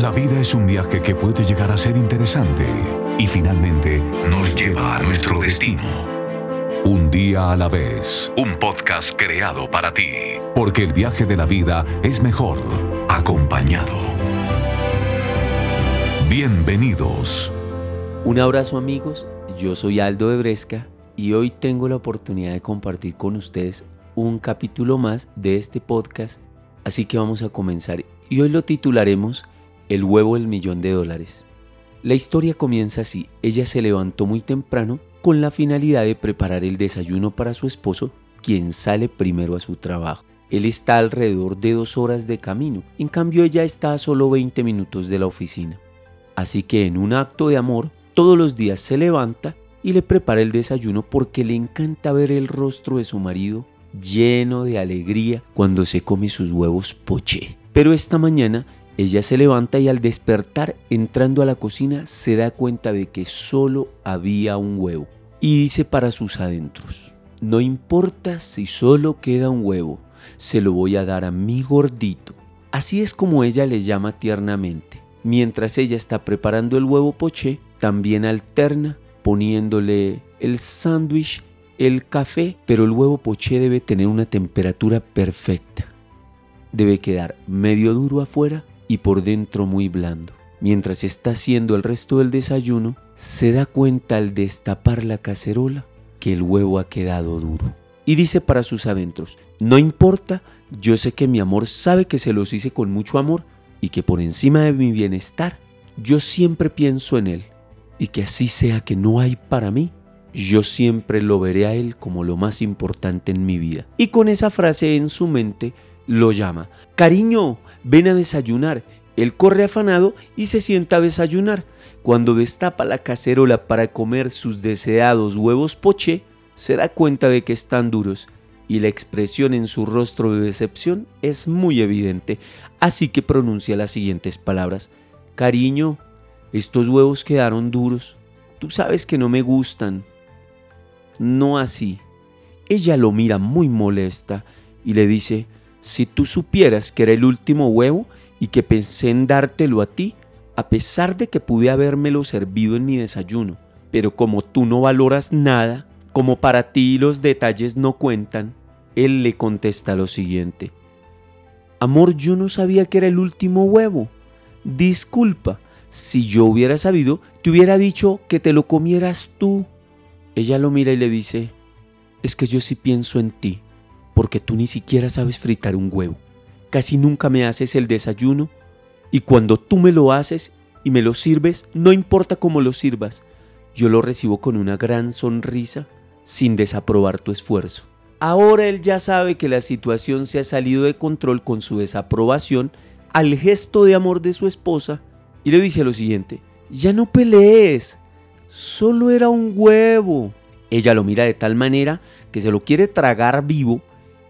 La vida es un viaje que puede llegar a ser interesante y finalmente nos lleva a nuestro destino. Un día a la vez, un podcast creado para ti, porque el viaje de la vida es mejor acompañado. Bienvenidos. Un abrazo amigos, yo soy Aldo de Bresca y hoy tengo la oportunidad de compartir con ustedes un capítulo más de este podcast, así que vamos a comenzar y hoy lo titularemos El huevo del millón de dólares. La historia comienza así, ella se levantó muy temprano con la finalidad de preparar el desayuno para su esposo, quien sale primero a su trabajo. Él está alrededor de dos horas de camino, en cambio ella está a solo 20 minutos de la oficina. Así que en un acto de amor, todos los días se levanta y le prepara el desayuno porque le encanta ver el rostro de su marido lleno de alegría cuando se come sus huevos poché. Pero esta mañana ella se levanta y al despertar entrando a la cocina se da cuenta de que solo había un huevo. Y dice para sus adentros, no importa si solo queda un huevo, se lo voy a dar a mi gordito. Así es como ella le llama tiernamente. Mientras ella está preparando el huevo poché, también alterna poniéndole el sándwich, el café, pero el huevo poché debe tener una temperatura perfecta. Debe quedar medio duro afuera y por dentro muy blando. Mientras está haciendo el resto del desayuno, se da cuenta al destapar la cacerola que el huevo ha quedado duro. Y dice para sus adentros, no importa, yo sé que mi amor sabe que se los hice con mucho amor y que por encima de mi bienestar, yo siempre pienso en él y que así sea que no hay para mí, yo siempre lo veré a él como lo más importante en mi vida. Y con esa frase en su mente lo llama, cariño, ven a desayunar. Él corre afanado y se sienta a desayunar. Cuando destapa la cacerola para comer sus deseados huevos poché, se da cuenta de que están duros y la expresión en su rostro de decepción es muy evidente, así que pronuncia las siguientes palabras. Cariño, estos huevos quedaron duros. Tú sabes que no me gustan. No así. Ella lo mira muy molesta y le dice, si tú supieras que era el último huevo y que pensé en dártelo a ti, a pesar de que pude habérmelo servido en mi desayuno, pero como tú no valoras nada, como para ti los detalles no cuentan, él le contesta lo siguiente. Amor, yo no sabía que era el último huevo. Disculpa, si yo hubiera sabido, te hubiera dicho que te lo comieras tú. Ella lo mira y le dice, es que yo sí pienso en ti, porque tú ni siquiera sabes fritar un huevo. Casi nunca me haces el desayuno y cuando tú me lo haces y me lo sirves, no importa cómo lo sirvas, yo lo recibo con una gran sonrisa sin desaprobar tu esfuerzo. Ahora él ya sabe que la situación se ha salido de control con su desaprobación al gesto de amor de su esposa y le dice lo siguiente, ya no pelees, solo era un huevo. Ella lo mira de tal manera que se lo quiere tragar vivo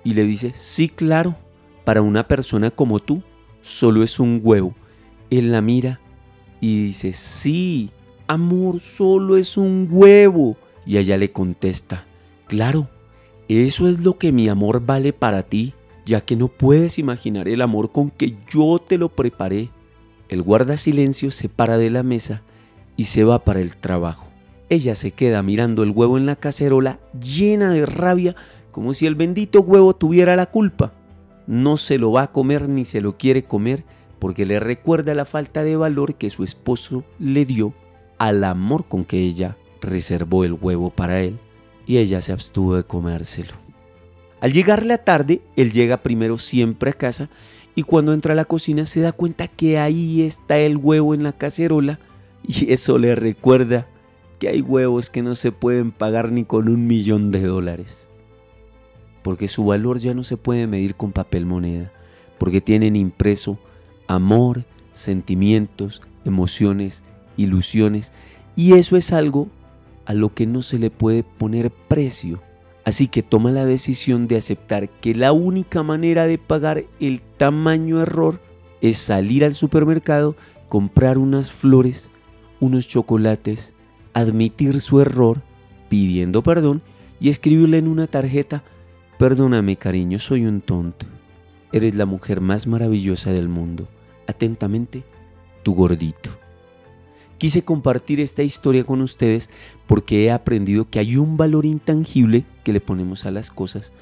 y le dice, sí, claro, para una persona como tú, solo es un huevo. Él la mira y dice, sí, amor, solo es un huevo. Y ella le contesta, claro, eso es lo que mi amor vale para ti, ya que no puedes imaginar el amor con que yo te lo preparé. El guarda silencio se para de la mesa y se va para el trabajo. Ella se queda mirando el huevo en la cacerola llena de rabia como si el bendito huevo tuviera la culpa. No se lo va a comer ni se lo quiere comer porque le recuerda la falta de valor que su esposo le dio al amor con que ella reservó el huevo para él y ella se abstuvo de comérselo. Al llegar la tarde, él llega primero siempre a casa y cuando entra a la cocina se da cuenta que ahí está el huevo en la cacerola y eso le recuerda que hay huevos que no se pueden pagar ni con un millón de dólares. Porque su valor ya no se puede medir con papel moneda, porque tienen impreso amor, sentimientos, emociones, ilusiones, y eso es algo a lo que no se le puede poner precio. Así que toma la decisión de aceptar que la única manera de pagar el tamaño error es salir al supermercado, comprar unas flores, unos chocolates, admitir su error, pidiendo perdón y escribirle en una tarjeta, perdóname cariño, soy un tonto. Eres la mujer más maravillosa del mundo. Atentamente, tu gordito. Quise compartir esta historia con ustedes porque he aprendido que hay un valor intangible que le ponemos a las cosas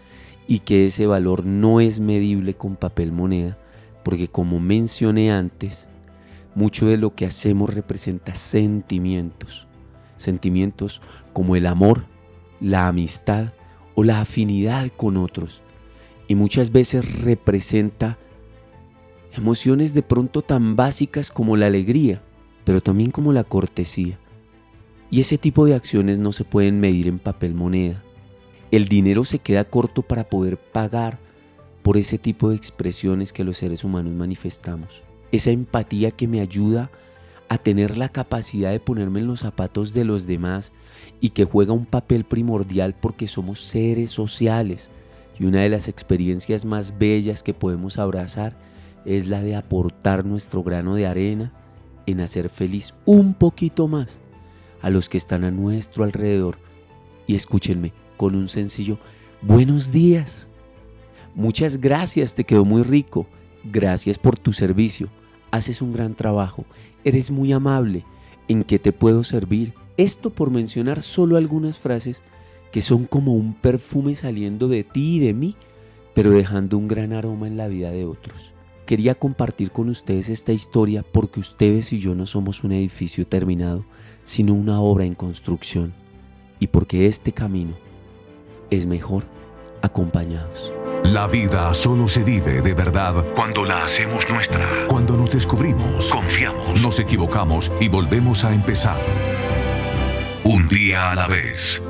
y que ese valor no es medible con papel moneda, porque como mencioné antes, mucho de lo que hacemos representa sentimientos, sentimientos como el amor, la amistad o la afinidad con otros, y muchas veces representa emociones de pronto tan básicas como la alegría, pero también como la cortesía. Y ese tipo de acciones no se pueden medir en papel moneda. El dinero se queda corto para poder pagar por ese tipo de expresiones que los seres humanos manifestamos. Esa empatía que me ayuda a tener la capacidad de ponerme en los zapatos de los demás y que juega un papel primordial porque somos seres sociales. Y una de las experiencias más bellas que podemos abrazar es la de aportar nuestro grano de arena en hacer feliz un poquito más a los que están a nuestro alrededor. Y escúchenme con un sencillo buenos días. Muchas gracias, te quedó muy rico. Gracias por tu servicio. Haces un gran trabajo. Eres muy amable. ¿En qué te puedo servir? Esto por mencionar solo algunas frases que son como un perfume saliendo de ti y de mí, pero dejando un gran aroma en la vida de otros. Quería compartir con ustedes esta historia porque ustedes y yo no somos un edificio terminado, sino una obra en construcción. Y porque este camino es mejor acompañados. La vida solo se vive de verdad cuando la hacemos nuestra. Cuando nos descubrimos, confiamos, nos equivocamos y volvemos a empezar. Un día a la vez.